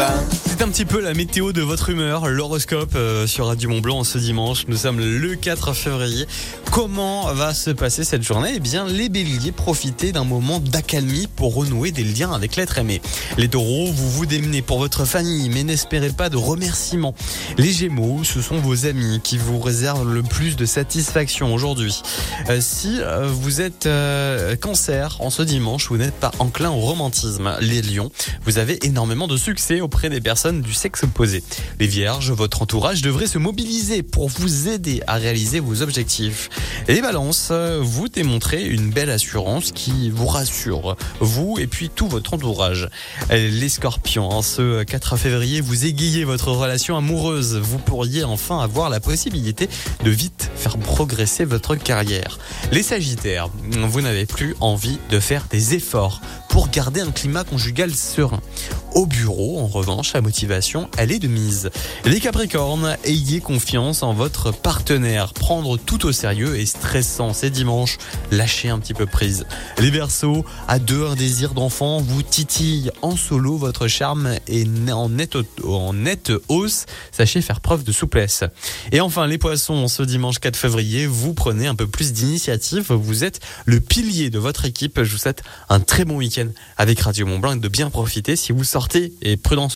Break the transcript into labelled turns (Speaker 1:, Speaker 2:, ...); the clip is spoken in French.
Speaker 1: bang
Speaker 2: C'est un petit peu la météo de votre humeur, l'horoscope euh, sur Radio Mont Blanc ce dimanche. Nous sommes le 4 février. Comment va se passer cette journée? Eh bien, les béliers, profitez d'un moment d'accalmie pour renouer des liens avec l'être aimé. Les taureaux, vous vous démenez pour votre famille, mais n'espérez pas de remerciements. Les gémeaux, ce sont vos amis qui vous réservent le plus de satisfaction aujourd'hui. Euh, si euh, vous êtes cancer en ce dimanche, vous n'êtes pas enclin au romantisme. Les lions, vous avez énormément de succès auprès des personnes du sexe opposé. Les vierges, votre entourage devrait se mobiliser pour vous aider à réaliser vos objectifs. Les balances, vous démontrez une belle assurance qui vous rassure, vous et puis tout votre entourage. Les scorpions, en ce 4 février, vous égayez votre relation amoureuse. Vous pourriez enfin avoir la possibilité de vite faire progresser votre carrière. Les sagittaires, vous n'avez plus envie de faire des efforts pour garder un climat conjugal serein. Au bureau, en revanche, la motivation, elle est de mise. Les Capricornes, ayez confiance en votre partenaire. Prendre tout au sérieux est stressant. C'est dimanche, lâchez un petit peu prise. Les Verseaux, à deux, un désir d'enfant vous titille. En solo, votre charme est en nette, en nette hausse. Sachez faire preuve de souplesse. Et enfin, les Poissons, ce dimanche 4 février, vous prenez un peu plus d'initiative. Vous êtes le pilier de votre équipe. Je vous souhaite un très bon week-end avec Radio Mont Blanc et de bien profiter si vous sortez et prudence.